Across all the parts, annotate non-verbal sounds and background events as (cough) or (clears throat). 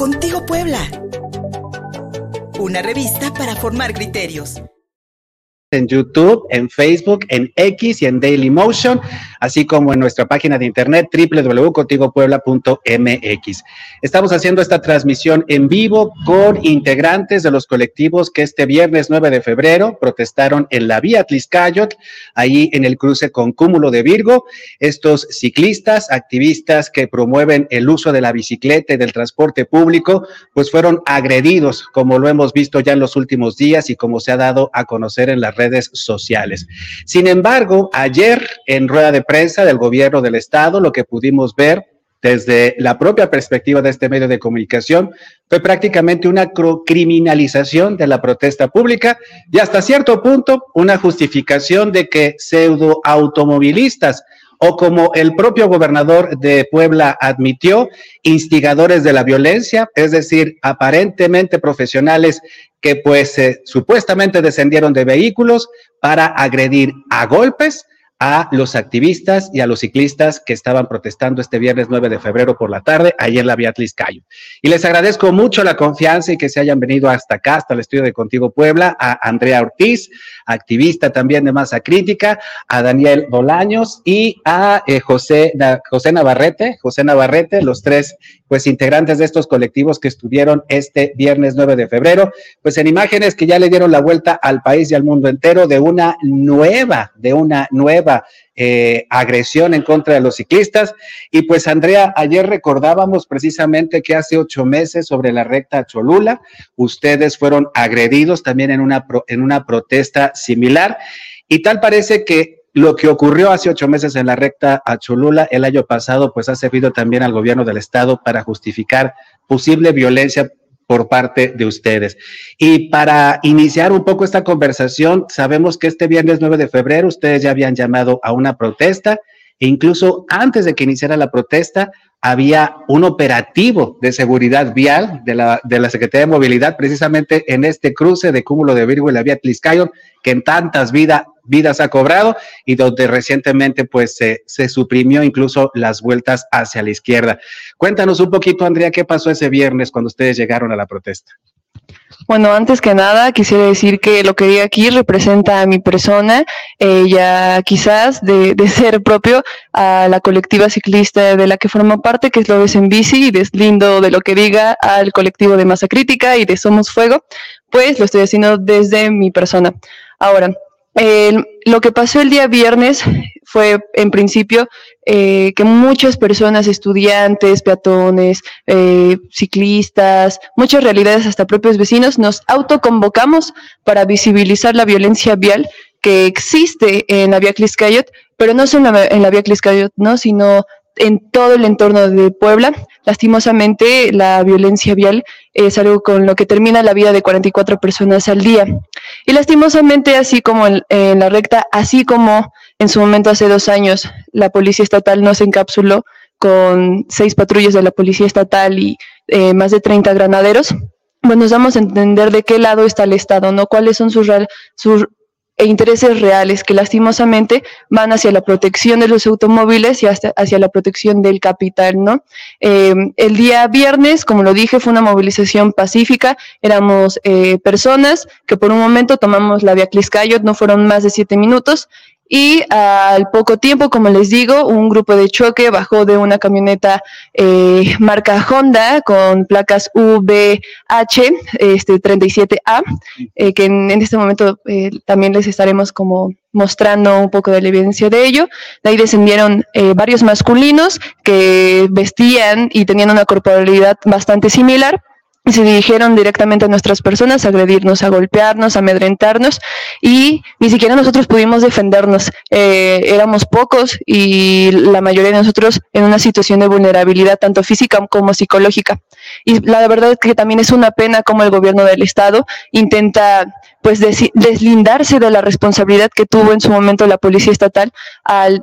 Contigo Puebla. Una revista para formar criterios en YouTube, en Facebook, en X y en Dailymotion, así como en nuestra página de internet www.contigopuebla.mx. Estamos haciendo esta transmisión en vivo con integrantes de los colectivos que este viernes 9 de febrero protestaron en la vía Tliscayot, ahí en el cruce con Cúmulo de Virgo. Estos ciclistas, activistas que promueven el uso de la bicicleta y del transporte público, pues fueron agredidos, como lo hemos visto ya en los últimos días y como se ha dado a conocer en las redes sociales. Sin embargo, ayer en rueda de prensa del gobierno del estado, lo que pudimos ver desde la propia perspectiva de este medio de comunicación, fue prácticamente una criminalización de la protesta pública y hasta cierto punto una justificación de que pseudo automovilistas o como el propio gobernador de Puebla admitió, instigadores de la violencia, es decir, aparentemente profesionales que pues eh, supuestamente descendieron de vehículos para agredir a golpes a los activistas y a los ciclistas que estaban protestando este viernes 9 de febrero por la tarde, ayer en la Beatriz Cayo. Y les agradezco mucho la confianza y que se hayan venido hasta acá, hasta el estudio de Contigo Puebla, a Andrea Ortiz, activista también de Masa Crítica, a Daniel Bolaños y a eh, José, José Navarrete, José Navarrete, los tres pues integrantes de estos colectivos que estuvieron este viernes 9 de febrero, pues en imágenes que ya le dieron la vuelta al país y al mundo entero de una nueva, de una nueva eh, agresión en contra de los ciclistas. Y pues Andrea, ayer recordábamos precisamente que hace ocho meses sobre la recta Cholula, ustedes fueron agredidos también en una, en una protesta similar. Y tal parece que lo que ocurrió hace ocho meses en la recta a Cholula el año pasado, pues ha servido también al gobierno del estado para justificar posible violencia por parte de ustedes. Y para iniciar un poco esta conversación, sabemos que este viernes 9 de febrero ustedes ya habían llamado a una protesta e incluso antes de que iniciara la protesta, había un operativo de seguridad vial de la, de la Secretaría de Movilidad, precisamente en este cruce de cúmulo de Virgo y la vía Tliscayon, que en tantas vidas ha cobrado y donde recientemente pues se, se suprimió incluso las vueltas hacia la izquierda. Cuéntanos un poquito, Andrea, qué pasó ese viernes cuando ustedes llegaron a la protesta. Bueno, antes que nada, quisiera decir que lo que digo aquí representa a mi persona, eh, ya quizás de, ser propio a la colectiva ciclista de la que formo parte, que es Lobes en Bici, y deslindo de lo que diga al colectivo de Masa Crítica y de Somos Fuego, pues lo estoy haciendo desde mi persona. Ahora, lo que pasó el día viernes fue, en principio, eh, que muchas personas, estudiantes, peatones, eh, ciclistas, muchas realidades, hasta propios vecinos, nos autoconvocamos para visibilizar la violencia vial que existe en la vía Cliscayot, pero no solo en la vía Cliscayot, ¿no? sino en todo el entorno de Puebla. Lastimosamente, la violencia vial es algo con lo que termina la vida de 44 personas al día. Y lastimosamente, así como en, la recta, así como en su momento hace dos años la Policía Estatal nos encapsuló con seis patrullas de la Policía Estatal y eh, más de 30 granaderos, pues nos damos a entender de qué lado está el Estado, ¿no? ¿Cuáles son sus, sus e intereses reales que lastimosamente van hacia la protección de los automóviles y hacia la protección del capital, ¿no? Eh, el día viernes, como lo dije, fue una movilización pacífica, éramos eh, personas que por un momento tomamos la vía Cliscayot, no fueron más de siete minutos, y al poco tiempo, como les digo, un grupo de choque bajó de una camioneta eh, marca Honda con placas VH este, 37A, eh, que en, este momento eh, también les estaremos como mostrando un poco de la evidencia de ello. De ahí descendieron varios masculinos que vestían y tenían una corporalidad bastante similar se dirigieron directamente a nuestras personas, a agredirnos, a golpearnos, a amedrentarnos y ni siquiera nosotros pudimos defendernos. Eh, éramos pocos y la mayoría de nosotros en una situación de vulnerabilidad, tanto física como psicológica. Y la verdad es que también es una pena como el gobierno del Estado intenta pues deslindarse de la responsabilidad que tuvo en su momento la policía estatal al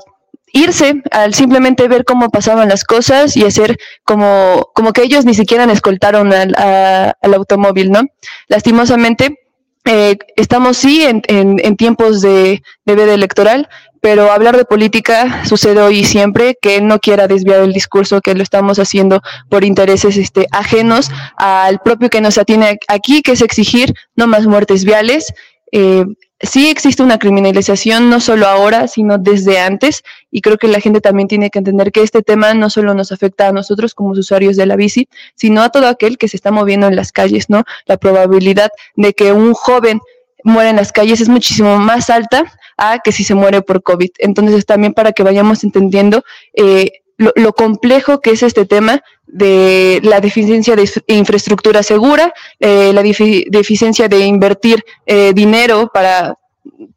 irse al simplemente ver cómo pasaban las cosas y hacer como, como que ellos ni siquiera escoltaron al, al automóvil, ¿no? Lastimosamente, eh, estamos sí en, tiempos de, de, veda electoral, pero hablar de política sucede hoy y siempre, que no quiera desviar el discurso, que lo estamos haciendo por intereses este, ajenos al propio que nos atiene aquí, que es exigir no más muertes viales. Eh, sí existe una criminalización, no solo ahora, sino desde antes, y creo que la gente también tiene que entender que este tema no solo nos afecta a nosotros como usuarios de la bici, sino a todo aquel que se está moviendo en las calles, ¿no? La probabilidad de que un joven muera en las calles es muchísimo más alta a que si se muere por COVID. Entonces, también para que vayamos entendiendo eh, lo, complejo que es este tema de la deficiencia de infraestructura segura, eh, la deficiencia de invertir eh, dinero para,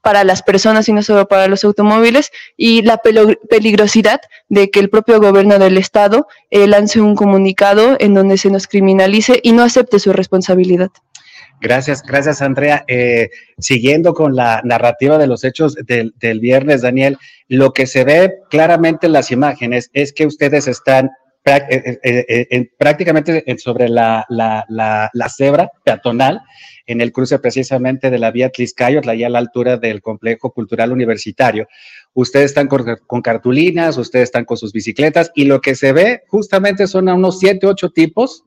para las personas y no solo para los automóviles, y la peligrosidad de que el propio gobierno del Estado eh, lance un comunicado en donde se nos criminalice y no acepte su responsabilidad. Gracias, gracias Andrea. Eh, siguiendo con la narrativa de los hechos del, viernes, Daniel, lo que se ve claramente en las imágenes es que ustedes están prácticamente sobre la, cebra peatonal en el cruce precisamente de la vía Tliscayot, allá a la altura del complejo cultural universitario. Ustedes están con, con, cartulinas, ustedes están con sus bicicletas y lo que se ve justamente son a unos siete, ocho tipos,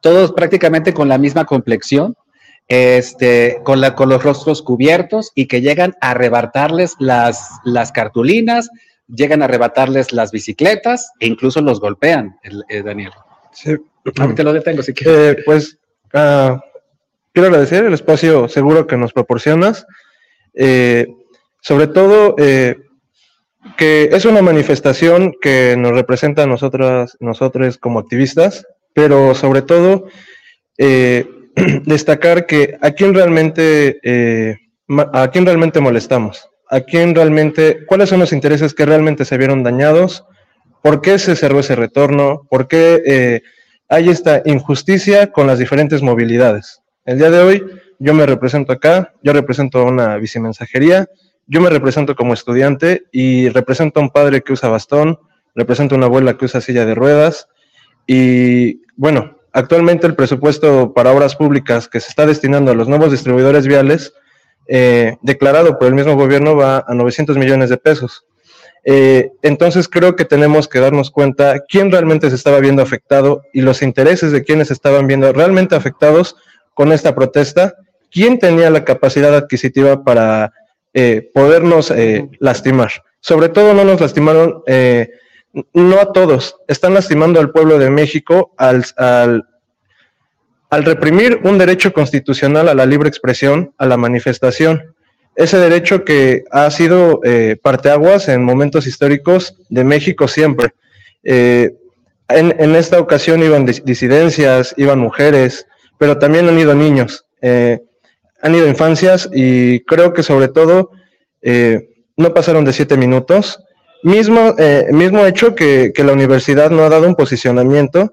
todos prácticamente con la misma complexión, este, con, la, con los rostros cubiertos y que llegan a arrebatarles las, las cartulinas, llegan a arrebatarles las bicicletas e incluso los golpean, eh, Daniel. Sí. Ahorita lo detengo si quieres. Eh, pues uh, quiero agradecer el espacio seguro que nos proporcionas. Eh, sobre todo que es una manifestación que nos representa a nosotras, nosotros como activistas, pero sobre todo (clears throat) destacar que a quién realmente, eh, a quién realmente molestamos, a quién realmente, cuáles son los intereses que realmente se vieron dañados, por qué se cerró ese retorno, por qué eh, hay esta injusticia con las diferentes movilidades. El día de hoy yo me represento acá, yo represento una bicimensajería, yo me represento como estudiante y represento a un padre que usa bastón, represento a una abuela que usa silla de ruedas y bueno, Actualmente el presupuesto para obras públicas que se está destinando a los nuevos distribuidores viales, eh, declarado por el mismo gobierno, va a 900 millones de pesos. Eh, entonces creo que tenemos que darnos cuenta quién realmente se estaba viendo afectado y los intereses de quienes estaban viendo realmente afectados con esta protesta, quién tenía la capacidad adquisitiva para eh, podernos lastimar. Sobre todo no nos lastimaron no a todos, están lastimando al pueblo de México al, al, reprimir un derecho constitucional a la libre expresión, a la manifestación. Ese derecho que ha sido eh, parteaguas en momentos históricos de México siempre. Eh, en, esta ocasión iban disidencias, iban mujeres, pero también han ido niños, eh, han ido infancias y creo que sobre todo no pasaron de siete minutos Mismo, eh, mismo hecho que, la universidad no ha dado un posicionamiento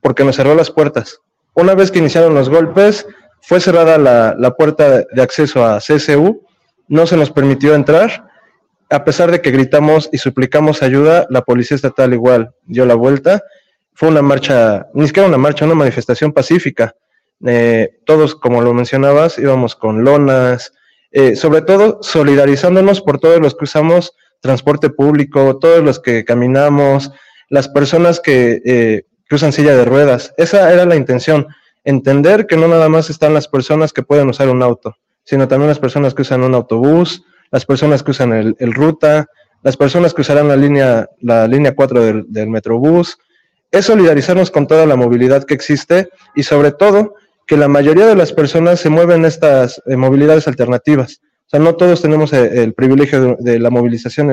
porque nos cerró las puertas. Una vez que iniciaron los golpes, fue cerrada la, puerta de acceso a CSU, no se nos permitió entrar, a pesar de que gritamos y suplicamos ayuda, la policía estatal igual dio la vuelta. Fue una marcha, ni siquiera una marcha, una manifestación pacífica. Eh, todos, como lo mencionabas, íbamos con lonas, eh, sobre todo solidarizándonos por todos los que usamos transporte público, todos los que caminamos, las personas que, eh, usan silla de ruedas. Esa era la intención, entender que no nada más están las personas que pueden usar un auto, sino también las personas que usan un autobús, las personas que usan el, ruta, las personas que usarán la línea, la línea 4 del, Metrobús. Es solidarizarnos con toda la movilidad que existe y sobre todo que la mayoría de las personas se mueven en estas eh, movilidades alternativas. O sea, no todos tenemos eh, el, privilegio de, la movilización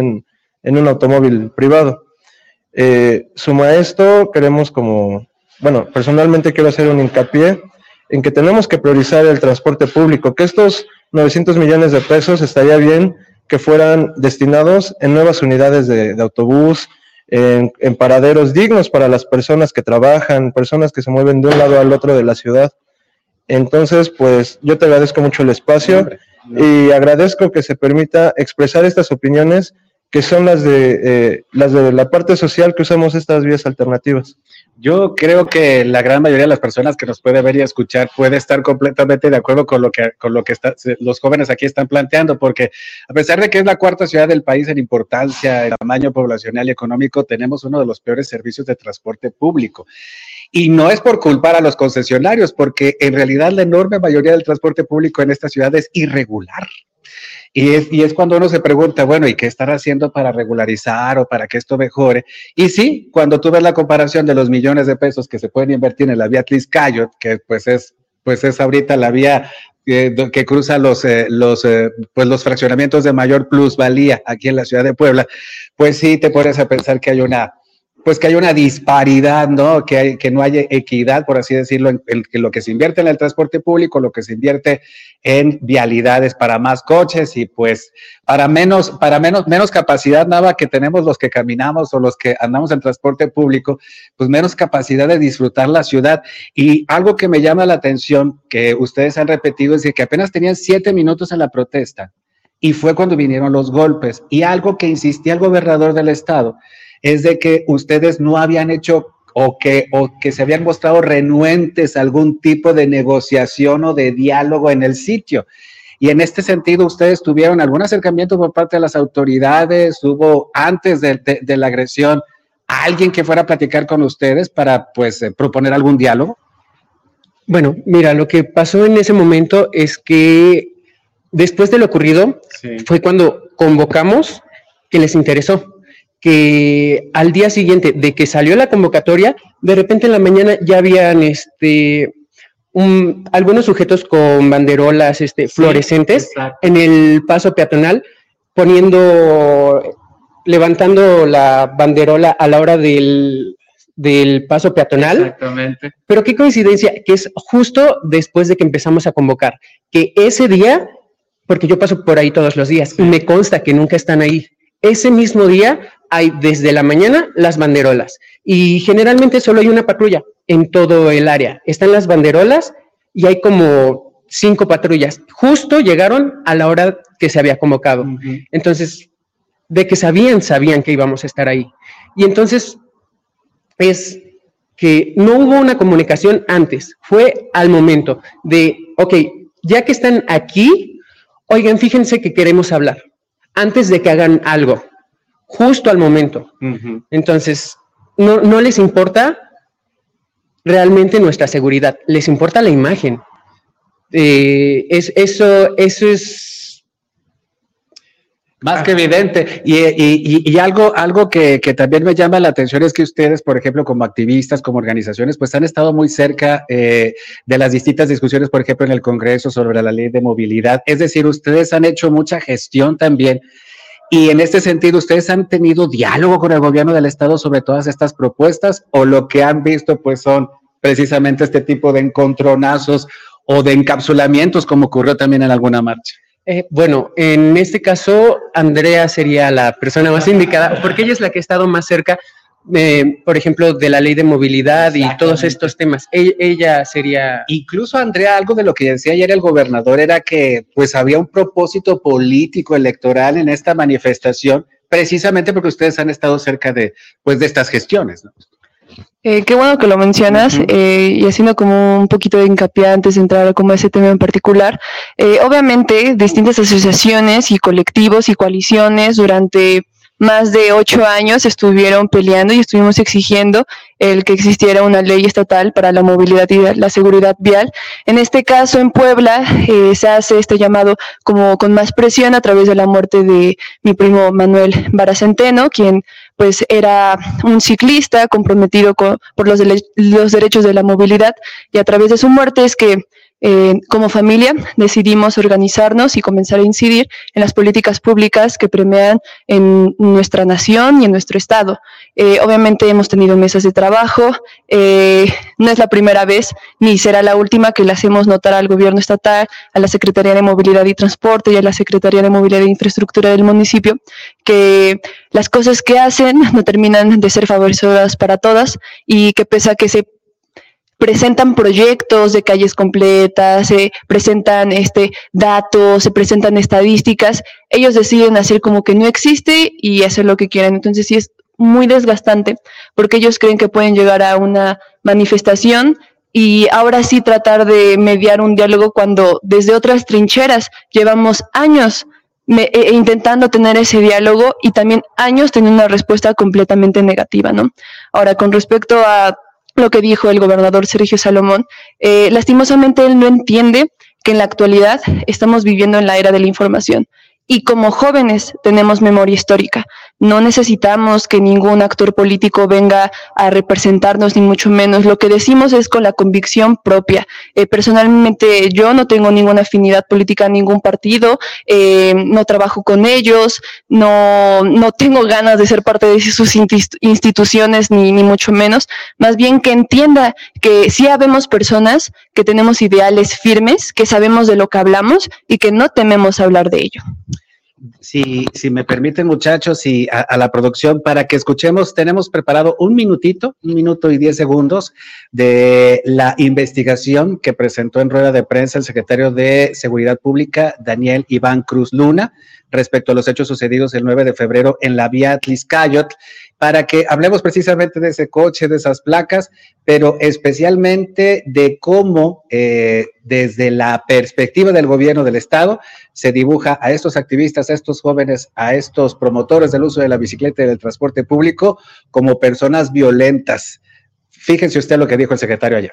en, un automóvil privado. Eh, suma esto, queremos como, bueno, personalmente quiero hacer un hincapié en que tenemos que priorizar el transporte público, que estos 900 millones de pesos estaría bien que fueran destinados en nuevas unidades de, autobús, en, en, paraderos dignos para las personas que trabajan, personas que se mueven de un lado al otro de la ciudad. Entonces, pues yo te agradezco mucho el espacio y agradezco que se permita expresar estas opiniones que son las de, eh, las de la parte social que usamos estas vías alternativas. Yo creo que la gran mayoría de las personas que nos puede ver y escuchar puede estar completamente de acuerdo con lo que, con lo que los jóvenes aquí están planteando, porque a pesar de que es la cuarta ciudad del país en importancia, en tamaño poblacional y económico, tenemos uno de los peores servicios de transporte público. Y no es por culpar a los concesionarios, porque en realidad la enorme mayoría del transporte público en esta ciudad es irregular. Y es, y es cuando uno se pregunta, bueno, ¿y qué estar haciendo para regularizar o para que esto mejore? Y sí, cuando tú ves la comparación de los millones de pesos que se pueden invertir en la vía Tliscayot, que pues es, pues es ahorita la vía que, que cruza los, eh, los, eh, pues los fraccionamientos de mayor plusvalía aquí en la ciudad de Puebla, pues sí te pones a pensar que hay una, pues que hay una disparidad, ¿no? Que, hay, que no haya equidad, por así decirlo, en, lo que se invierte en el transporte público, lo que se invierte en vialidades para más coches y pues para menos, para menos, menos capacidad nada que tenemos los que caminamos o los que andamos en transporte público, pues menos capacidad de disfrutar la ciudad. Y algo que me llama la atención, que ustedes han repetido, es que apenas tenían siete minutos en la protesta y fue cuando vinieron los golpes. Y algo que insistía el gobernador del estado es de que ustedes no habían hecho o que, o que se habían mostrado renuentes a algún tipo de negociación o de diálogo en el sitio. Y en este sentido, ¿ustedes tuvieron algún acercamiento por parte de las autoridades? ¿Hubo antes de, la agresión alguien que fuera a platicar con ustedes para pues eh, proponer algún diálogo? Bueno, mira, lo que pasó en ese momento es que después de lo ocurrido fue cuando convocamos que les interesó que al día siguiente de que salió la convocatoria, de repente en la mañana ya habían este, algunos sujetos con banderolas este, fluorescentes en el paso peatonal, poniendo, levantando la banderola a la hora del, del paso peatonal. Exactamente. Pero qué coincidencia, que es justo después de que empezamos a convocar, que ese día, porque yo paso por ahí todos los días y me consta que nunca están ahí, ese mismo día hay desde la mañana las banderolas y generalmente solo hay una patrulla en todo el área. Están las banderolas y hay como cinco patrullas. Justo llegaron a la hora que se había convocado. Entonces, de que sabían, sabían que íbamos a estar ahí. Y entonces es que no hubo una comunicación antes, fue al momento de, ok, ya que están aquí, oigan, fíjense que queremos hablar, antes de que hagan algo justo al momento. Entonces, no, no, les importa realmente nuestra seguridad, les importa la imagen. Eh, es, eso, eso es más que evidente. Y, y, y, algo, algo que, que, también me llama la atención es que ustedes, por ejemplo, como activistas, como organizaciones, pues han estado muy cerca eh, de las distintas discusiones, por ejemplo, en el Congreso sobre la ley de movilidad. Es decir, ustedes han hecho mucha gestión también y en este sentido, ¿ustedes han tenido diálogo con el gobierno del estado sobre todas estas propuestas o lo que han visto pues son precisamente este tipo de encontronazos o de encapsulamientos como ocurrió también en alguna marcha? Eh, bueno, en este caso, Andrea sería la persona más indicada porque ella es la que ha estado más cerca por ejemplo, de la ley de movilidad y todos estos temas. E, ella, sería... Incluso, Andrea, algo de lo que decía ayer el gobernador era que pues había un propósito político electoral en esta manifestación, precisamente porque ustedes han estado cerca de, pues, de estas gestiones. Eh, qué bueno que lo mencionas eh, y haciendo como un poquito de hincapié antes de entrar como ese tema en particular. Eh, obviamente, distintas asociaciones y colectivos y coaliciones durante más de ocho años estuvieron peleando y estuvimos exigiendo el que existiera una ley estatal para la movilidad y la seguridad vial. En este caso, en Puebla, eh, se hace este llamado como con más presión a través de la muerte de mi primo Manuel Baracenteno, quien pues era un ciclista comprometido por los, los derechos de la movilidad y a través de su muerte es que eh, como familia decidimos organizarnos y comenzar a incidir en las políticas públicas que premian en nuestra nación y en nuestro estado. Eh, obviamente hemos tenido mesas de trabajo, eh, no es la primera vez ni será la última que le hacemos notar al gobierno estatal, a la Secretaría de Movilidad y Transporte y a la Secretaría de Movilidad e Infraestructura del municipio, que las cosas que hacen no terminan de ser favorecidas para todas y que pese a que se presentan proyectos de calles completas, se presentan este, datos, se presentan estadísticas, ellos deciden hacer como que no existe y hacer lo que quieran. Entonces sí es muy desgastante porque ellos creen que pueden llegar a una manifestación y ahora sí tratar de mediar un diálogo cuando desde otras trincheras llevamos años e, intentando tener ese diálogo y también años teniendo una respuesta completamente negativa, ¿no? Ahora, con respecto a lo que dijo el gobernador Sergio Salomón, eh, lastimosamente él no entiende que en la actualidad estamos viviendo en la era de la información y como jóvenes tenemos memoria histórica. No necesitamos que ningún actor político venga a representarnos, ni mucho menos. Lo que decimos es con la convicción propia. Eh, personalmente yo no tengo ninguna afinidad política a ningún partido, eh, no trabajo con ellos, no, no tengo ganas de ser parte de sus instituciones, ni, ni mucho menos. Más bien que entienda que sí habemos personas que tenemos ideales firmes, que sabemos de lo que hablamos y que no tememos hablar de ello. Si, si me permiten, muchachos, y a, la producción, para que escuchemos, tenemos preparado un minutito, un minuto y diez segundos de la investigación que presentó en rueda de prensa el secretario de Seguridad Pública, Daniel Iván Cruz Luna, respecto a los hechos sucedidos el 9 de febrero en la vía Tliscayot para que hablemos precisamente de ese coche, de esas placas, pero especialmente de cómo eh, desde la perspectiva del gobierno del Estado se dibuja a estos activistas, a estos jóvenes, a estos promotores del uso de la bicicleta y del transporte público como personas violentas. Fíjense usted lo que dijo el secretario ayer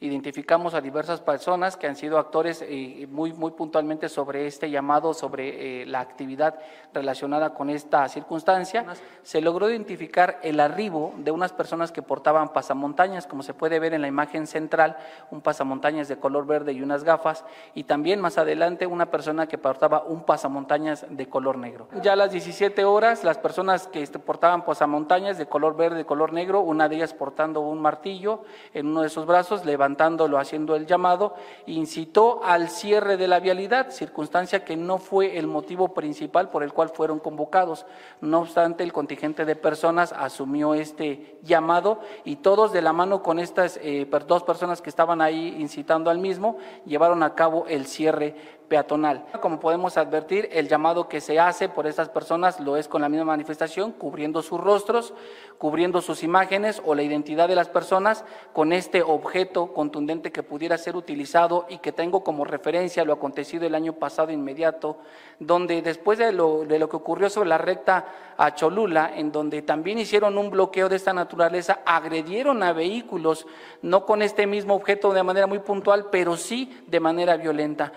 identificamos a diversas personas que han sido actores eh, muy, muy puntualmente sobre este llamado, sobre eh, la actividad relacionada con esta circunstancia. Se logró identificar el arribo de unas personas que portaban pasamontañas, como se puede ver en la imagen central, un pasamontañas de color verde y unas gafas, y también más adelante una persona que portaba un pasamontañas de color negro. Ya a las 17 horas, las personas que este, portaban pasamontañas de color verde, y color negro, una de ellas portando un martillo en uno de sus brazos, levantaron levantándolo, haciendo el llamado, incitó al cierre de la vialidad, circunstancia que no fue el motivo principal por el cual fueron convocados. No obstante, el contingente de personas asumió este llamado y todos de la mano con estas eh, dos personas que estaban ahí incitando al mismo, llevaron a cabo el cierre peatonal. Como podemos advertir, el llamado que se hace por estas personas lo es con la misma manifestación, cubriendo sus rostros, cubriendo sus imágenes o la identidad de las personas con este objeto contundente que pudiera ser utilizado y que tengo como referencia lo acontecido el año pasado inmediato, donde después de lo, de lo que ocurrió sobre la recta a Cholula, en donde también hicieron un bloqueo de esta naturaleza, agredieron a vehículos, no con este mismo objeto de manera muy puntual, pero sí de manera violenta.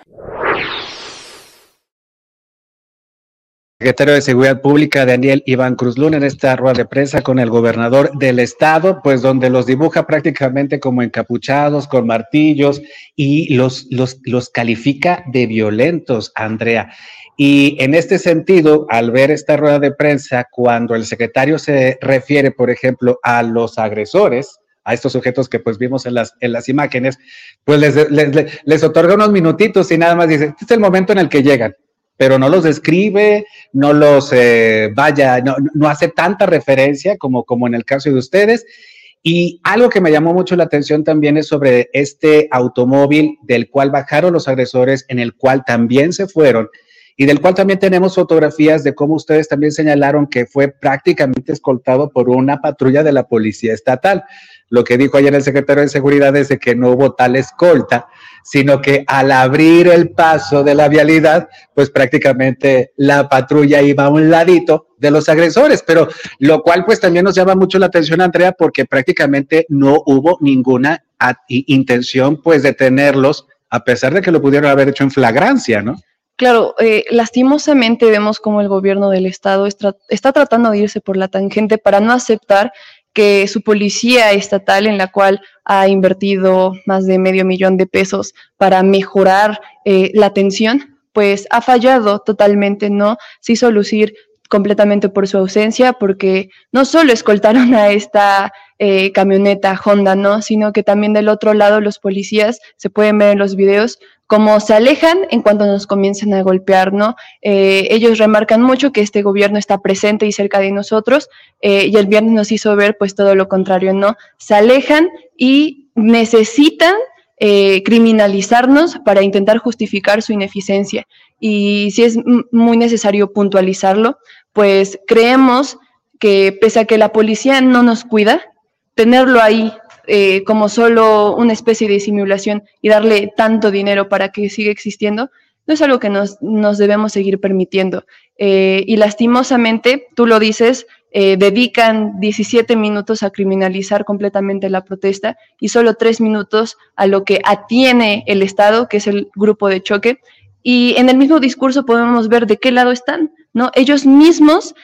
Secretario de Seguridad Pública, Daniel Iván Cruz Luna, en esta rueda de prensa con el gobernador del estado, pues donde los dibuja prácticamente como encapuchados, con martillos, y los, los, los califica de violentos, Andrea. Y en este sentido, al ver esta rueda de prensa, cuando el secretario se refiere, por ejemplo, a los agresores, a estos sujetos que pues vimos en las, en las imágenes, pues les, les, les otorga unos minutitos y nada más dice, este es el momento en el que llegan, pero no los describe, no los eh, vaya, no, no, hace tanta referencia como, como en el caso de ustedes. Y algo que me llamó mucho la atención también es sobre este automóvil del cual bajaron los agresores, en el cual también se fueron y del cual también tenemos fotografías de cómo ustedes también señalaron que fue prácticamente escoltado por una patrulla de la policía estatal. Lo que dijo ayer el secretario de Seguridad es que no hubo tal escolta, sino que al abrir el paso de la vialidad, pues prácticamente la patrulla iba a un ladito de los agresores, pero lo cual pues también nos llama mucho la atención, Andrea, porque prácticamente no hubo ninguna intención pues de tenerlos, a pesar de que lo pudieron haber hecho en flagrancia, ¿no? Claro, eh, lastimosamente vemos como el gobierno del estado está, está tratando de irse por la tangente para no aceptar que su policía estatal, en la cual ha invertido más de medio millón de pesos para mejorar eh, la atención, pues ha fallado totalmente, ¿no? Se hizo lucir completamente por su ausencia, porque no solo escoltaron a esta eh, camioneta Honda, ¿no? Sino que también del otro lado los policías, se pueden ver en los videos, como se alejan en cuanto nos comienzan a golpear, ¿no? Eh, ellos remarcan mucho que este gobierno está presente y cerca de nosotros eh, y el viernes nos hizo ver pues todo lo contrario, ¿no? Se alejan y necesitan eh, criminalizarnos para intentar justificar su ineficiencia. y si es muy necesario puntualizarlo, pues creemos que pese a que la policía no nos cuida, tenerlo ahí eh, como solo una especie de simulación y darle tanto dinero para que siga existiendo, no es algo que nos, debemos seguir permitiendo. Eh, y lastimosamente, tú lo dices, eh, dedican 17 minutos a criminalizar completamente la protesta y solo 3 minutos a lo que atiene el Estado, que es el grupo de choque. Y en el mismo discurso podemos ver de qué lado están, ¿no? Ellos mismos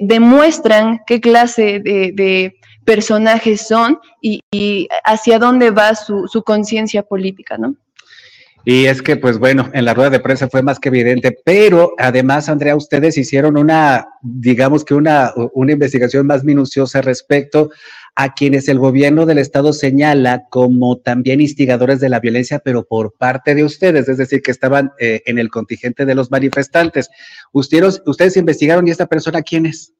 demuestran qué clase de personajes son y, hacia dónde va su, conciencia política, ¿no? Y es que, pues bueno, en la rueda de prensa fue más que evidente, pero además, Andrea, ustedes hicieron una, digamos que una, una investigación más minuciosa respecto a quienes el gobierno del estado señala como también instigadores de la violencia, pero por parte de ustedes, es decir, que estaban eh, en el contingente de los manifestantes. Ustedes, ustedes investigaron y esta persona, ¿quién es?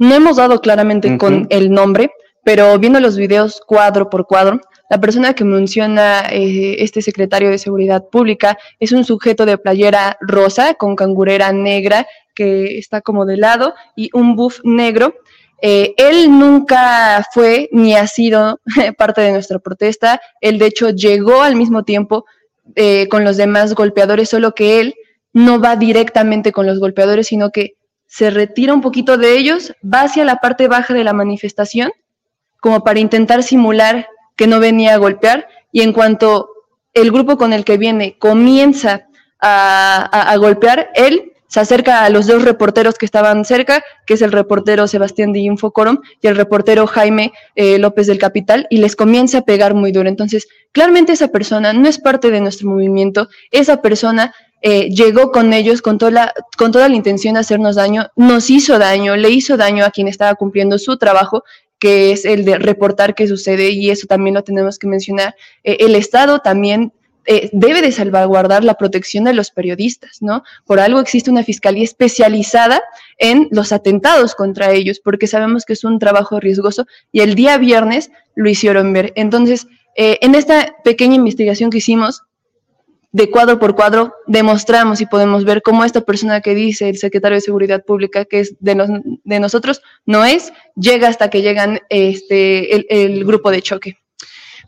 No hemos dado claramente con el nombre, pero viendo los videos cuadro por cuadro, la persona que menciona eh, este secretario de Seguridad Pública es un sujeto de playera rosa con cangurera negra que está como de lado y un buff negro. Eh, él nunca fue ni ha sido (laughs) parte de nuestra protesta. Él, de hecho, llegó al mismo tiempo eh, con los demás golpeadores, solo que él no va directamente con los golpeadores, sino que se retira un poquito de ellos, va hacia la parte baja de la manifestación, como para intentar simular que no venía a golpear, y en cuanto el grupo con el que viene comienza a, golpear, él se acerca a los dos reporteros que estaban cerca, que es el reportero Sebastián de Infocorom y el reportero Jaime eh, López del Capital, y les comienza a pegar muy duro. Entonces, claramente esa persona no es parte de nuestro movimiento, esa persona eh, llegó con ellos con toda, la, con toda la intención de hacernos daño, nos hizo daño, le hizo daño a quien estaba cumpliendo su trabajo, que es el de reportar qué sucede, y eso también lo tenemos que mencionar. Eh, el Estado también eh, debe de salvaguardar la protección de los periodistas, ¿no? Por algo existe una fiscalía especializada en los atentados contra ellos, porque sabemos que es un trabajo riesgoso, y el día viernes lo hicieron ver. Entonces, en esta pequeña investigación que hicimos, de cuadro por cuadro demostramos y podemos ver cómo esta persona que dice el secretario de Seguridad Pública, que es de, de nosotros, no es, llega hasta que llegan este, el grupo de choque.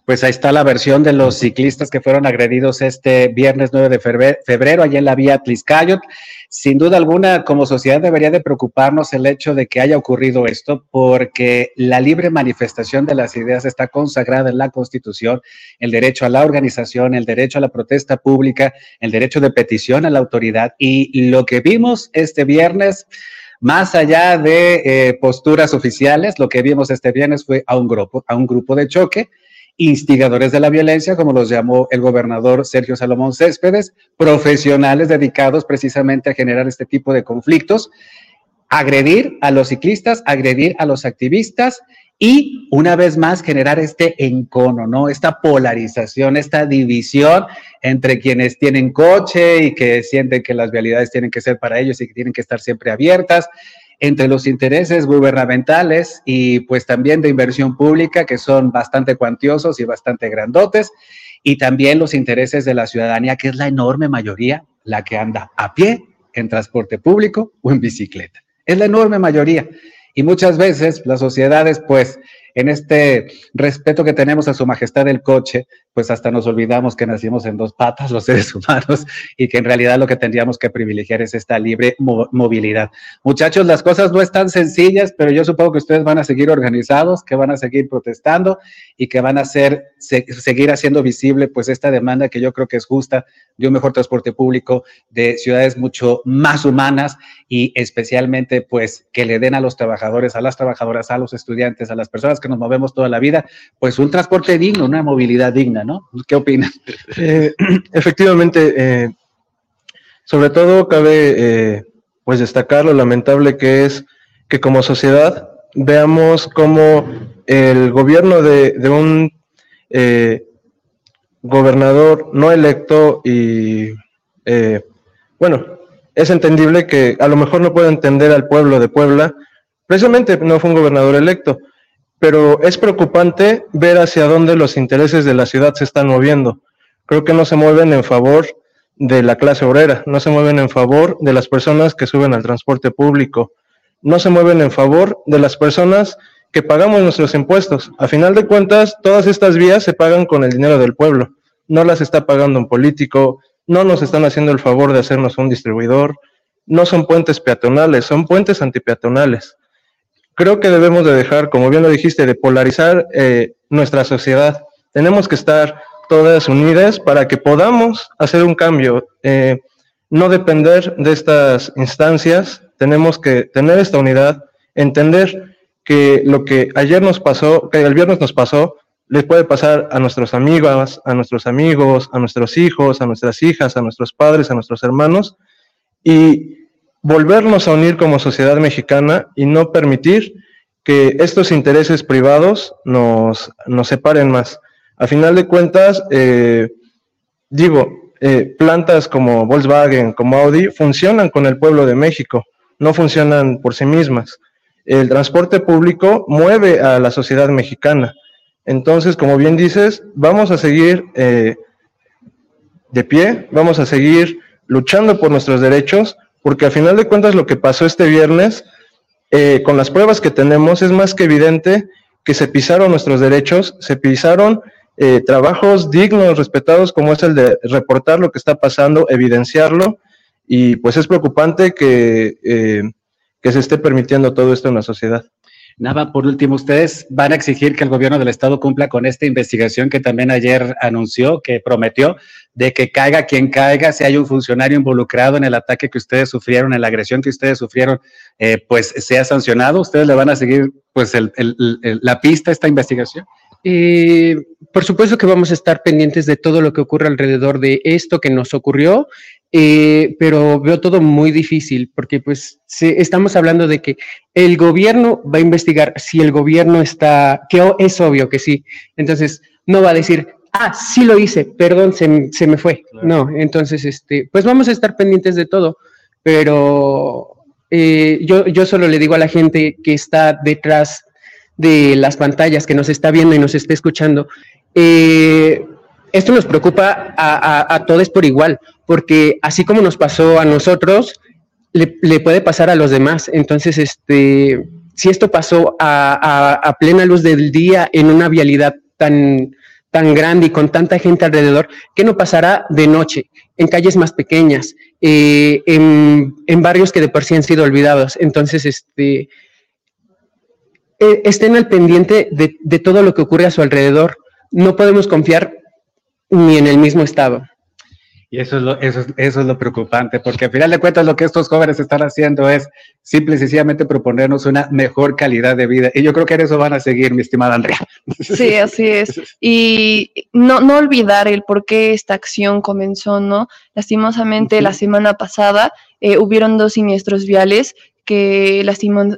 Pues ahí está la versión de los ciclistas que fueron agredidos este viernes 9 de febrero, allá en la vía Tliscayot. Sin duda alguna, como sociedad debería de preocuparnos el hecho de que haya ocurrido esto, porque la libre manifestación de las ideas está consagrada en la Constitución, el derecho a la organización, el derecho a la protesta pública, el derecho de petición a la autoridad. Y lo que vimos este viernes, más allá de eh, posturas oficiales, lo que vimos este viernes fue a un grupo, a un grupo de choque instigadores de la violencia, como los llamó el gobernador Sergio Salomón Céspedes, profesionales dedicados precisamente a generar este tipo de conflictos, agredir a los ciclistas, agredir a los activistas y una vez más generar este encono, ¿no? Esta polarización, esta división entre quienes tienen coche y que sienten que las vialidades tienen que ser para ellos y que tienen que estar siempre abiertas entre los intereses gubernamentales y pues también de inversión pública, que son bastante cuantiosos y bastante grandotes, y también los intereses de la ciudadanía, que es la enorme mayoría, la que anda a pie, en transporte público o en bicicleta. Es la enorme mayoría. Y muchas veces las sociedades, pues, en este respeto que tenemos a su majestad el coche, pues hasta nos olvidamos que nacimos en dos patas los seres humanos y que en realidad lo que tendríamos que privilegiar es esta libre movilidad. Muchachos, las cosas no están sencillas, pero yo supongo que ustedes van a seguir organizados, que van a seguir protestando y que van a hacer, seguir haciendo visible pues esta demanda que yo creo que es justa de un mejor transporte público, de ciudades mucho más humanas y especialmente pues que le den a los trabajadores, a las trabajadoras, a los estudiantes, a las personas que nos movemos toda la vida, pues un transporte digno, una movilidad digna, ¿no? ¿Qué opinan? Eh, (clears throat) efectivamente, eh, sobre todo cabe eh, pues destacar lo lamentable que es que como sociedad veamos cómo el gobierno de, un gobernador no electo y bueno, es entendible que a lo mejor no puede entender al pueblo de Puebla, precisamente no fue un gobernador electo, pero es preocupante ver hacia dónde los intereses de la ciudad se están moviendo. Creo que no se mueven en favor de la clase obrera, no se mueven en favor de las personas que suben al transporte público, no se mueven en favor de las personas que pagamos nuestros impuestos. A final de cuentas, todas estas vías se pagan con el dinero del pueblo, no las está pagando un político, no nos están haciendo el favor de hacernos un distribuidor, no son puentes peatonales, son puentes antipeatonales. Creo que debemos de dejar, como bien lo dijiste, de polarizar eh, nuestra sociedad. Tenemos que estar todas unidas para que podamos hacer un cambio, eh, no depender de estas instancias, tenemos que tener esta unidad, entender que lo que ayer nos pasó, que el viernes nos pasó, les puede pasar a nuestros amigos, a nuestros amigos, a nuestros hijos, a nuestras hijas, a nuestros padres, a nuestros hermanos, y volvernos a unir como sociedad mexicana y no permitir que estos intereses privados nos, nos separen más. A final de cuentas, eh, digo, eh, plantas como Volkswagen, como Audi, funcionan con el pueblo de México, no funcionan por sí mismas. El transporte público mueve a la sociedad mexicana. Entonces, como bien dices, vamos a seguir eh, de pie, vamos a seguir luchando por nuestros derechos, porque a final de cuentas lo que pasó este viernes, con las pruebas que tenemos, es más que evidente que se pisaron nuestros derechos, se pisaron eh, trabajos dignos, respetados, como es el de reportar lo que está pasando, evidenciarlo, y pues es preocupante que, eh, que se esté permitiendo todo esto en la sociedad. Nada, por último, ustedes van a exigir que el gobierno del estado cumpla con esta investigación que también ayer anunció, que prometió, de que caiga quien caiga, si hay un funcionario involucrado en el ataque que ustedes sufrieron, en la agresión que ustedes sufrieron, eh, pues sea sancionado. ¿Ustedes le van a seguir pues la pista a esta investigación? Por supuesto que vamos a estar pendientes de todo lo que ocurre alrededor de esto que nos ocurrió, eh, pero veo todo muy difícil porque pues estamos hablando de que el gobierno va a investigar si el gobierno está, que es obvio que sí, entonces no va a decir, ah, sí lo hice, perdón, se, me fue. No, entonces, este, pues vamos a estar pendientes de todo, pero eh, yo, yo solo le digo a la gente que está detrás de las pantallas, que nos está viendo y nos está escuchando, eh, esto nos preocupa a, todos por igual, porque así como nos pasó a nosotros, le, puede pasar a los demás. Entonces, este, si esto pasó a, plena luz del día en una vialidad tan, tan grande y con tanta gente alrededor, ¿qué no pasará de noche, en calles más pequeñas, eh, en, en, barrios que de por sí han sido olvidados? Entonces, este, eh, estén al pendiente de, todo lo que ocurre a su alrededor. No podemos confiar ni en el mismo estado. Y eso es, lo, eso, eso es lo preocupante, porque al final de cuentas lo que estos jóvenes están haciendo es simple y sencillamente proponernos una mejor calidad de vida. Y yo creo que en eso van a seguir, mi estimada Andrea. Sí, así es. Y no, no olvidar el por qué esta acción comenzó, ¿no? Lastimosamente, la semana pasada eh, hubieron dos siniestros viales que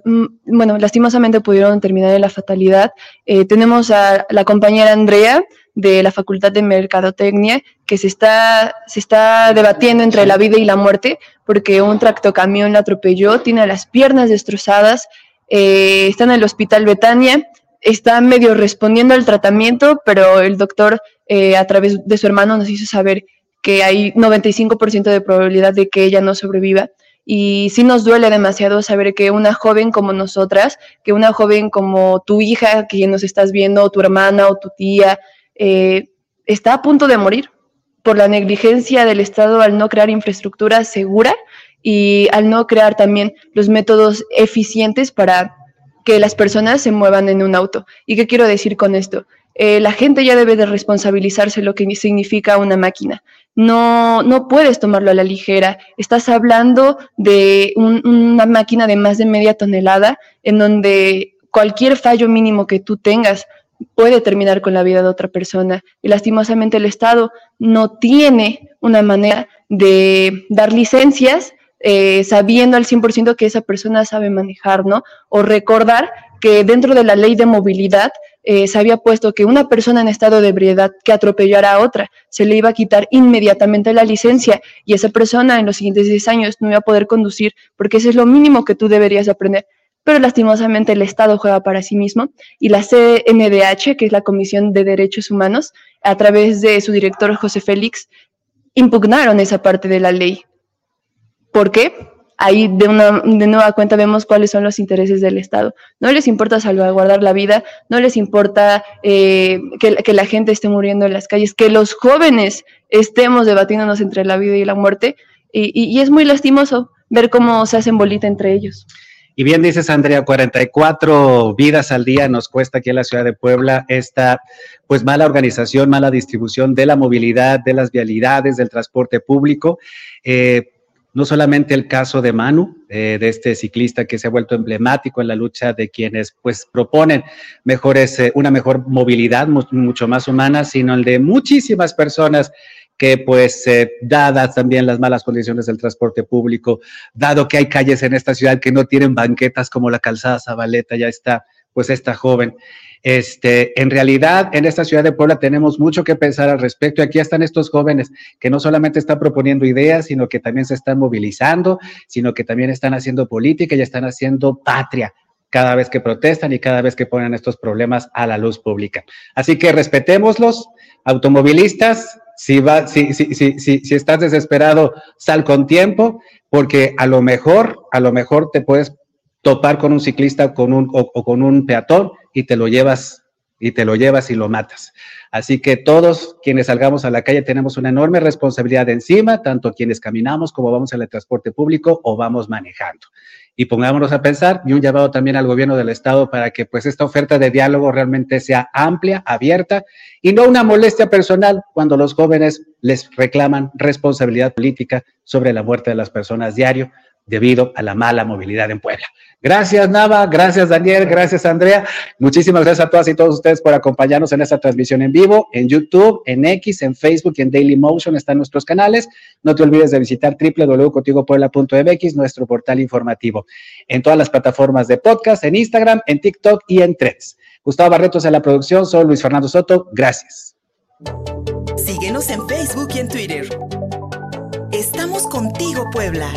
mm, bueno, lastimosamente pudieron terminar en la fatalidad. Eh, tenemos a la compañera Andrea de la Facultad de Mercadotecnia que se está, se está debatiendo entre la vida y la muerte porque un tractocamión la atropelló, tiene las piernas destrozadas, eh, está en el hospital Betania, está medio respondiendo al tratamiento, pero el doctor eh, a través de su hermano nos hizo saber que hay 95% de probabilidad de que ella no sobreviva. Y sí nos duele demasiado saber que una joven como nosotras, que una joven como tu hija, que nos estás viendo, tu hermana o tu tía, eh, está a punto de morir por la negligencia del Estado al no crear infraestructura segura y al no crear también los métodos eficientes para que las personas se muevan en un auto. ¿Y qué quiero decir con esto? Eh, la gente ya debe de responsabilizarse lo que significa una máquina. No, no puedes tomarlo a la ligera. Estás hablando de una máquina de más de media tonelada en donde cualquier fallo mínimo que tú tengas puede terminar con la vida de otra persona. Y lastimosamente el Estado no tiene una manera de dar licencias eh, sabiendo al 100% que esa persona sabe manejar, ¿no? O recordar que dentro de la ley de movilidad eh, se había puesto que una persona en estado de ebriedad que atropellara a otra se le iba a quitar inmediatamente la licencia y esa persona en los siguientes 10 años no iba a poder conducir porque eso es lo mínimo que tú deberías aprender. Pero lastimosamente el Estado juega para sí mismo y la CNDH, que es la Comisión de Derechos Humanos, a través de su director José Félix, impugnaron esa parte de la ley. ¿Por qué? Ahí de, una, de nueva cuenta vemos cuáles son los intereses del Estado. No les importa salvaguardar la vida, no les importa eh, que, la gente esté muriendo en las calles, que los jóvenes estemos debatiéndonos entre la vida y la muerte. y es muy lastimoso ver cómo se hacen bolita entre ellos. Y bien dices, Andrea, 44 vidas al día nos cuesta aquí en la ciudad de Puebla esta pues mala organización, mala distribución de la movilidad, de las vialidades, del transporte público. Eh, no solamente el caso de Manu, eh, de este ciclista que se ha vuelto emblemático en la lucha de quienes pues proponen mejores, eh, una mejor movilidad mucho más humana, sino el de muchísimas personas que pues eh, dadas también las malas condiciones del transporte público, dado que hay calles en esta ciudad que no tienen banquetas como la calzada Zabaleta, ya está pues esta joven. Este, en realidad, en esta ciudad de Puebla tenemos mucho que pensar al respecto. Y aquí están estos jóvenes que no solamente están proponiendo ideas, sino que también se están movilizando, sino que también están haciendo política y están haciendo patria cada vez que protestan y cada vez que ponen estos problemas a la luz pública. Así que respetémoslos, automovilistas, si, va, si, si, si, si, estás desesperado, sal con tiempo, porque a lo mejor, a lo mejor te puedes topar con un ciclista con un, o, con un peatón y te lo llevas y te lo llevas y lo matas. Así que todos quienes salgamos a la calle tenemos una enorme responsabilidad encima, tanto quienes caminamos como vamos en el transporte público o vamos manejando y pongámonos a pensar y un llamado también al gobierno del estado para que pues esta oferta de diálogo realmente sea amplia, abierta y no una molestia personal cuando los jóvenes les reclaman responsabilidad política sobre la muerte de las personas diario debido a la mala movilidad en Puebla. Gracias, Nava. Gracias, Daniel. Gracias, Andrea. Muchísimas gracias a todas y todos ustedes por acompañarnos en esta transmisión en vivo, en YouTube, en X, en Facebook y en Daily Motion están nuestros canales. No te olvides de visitar www.contigopuebla.mx, nuestro portal informativo. En todas las plataformas de podcast, en Instagram, en TikTok y en Threads. Gustavo Barretos en la producción, soy Luis Fernando Soto. Gracias. Síguenos en Facebook y en Twitter. Estamos contigo, Puebla.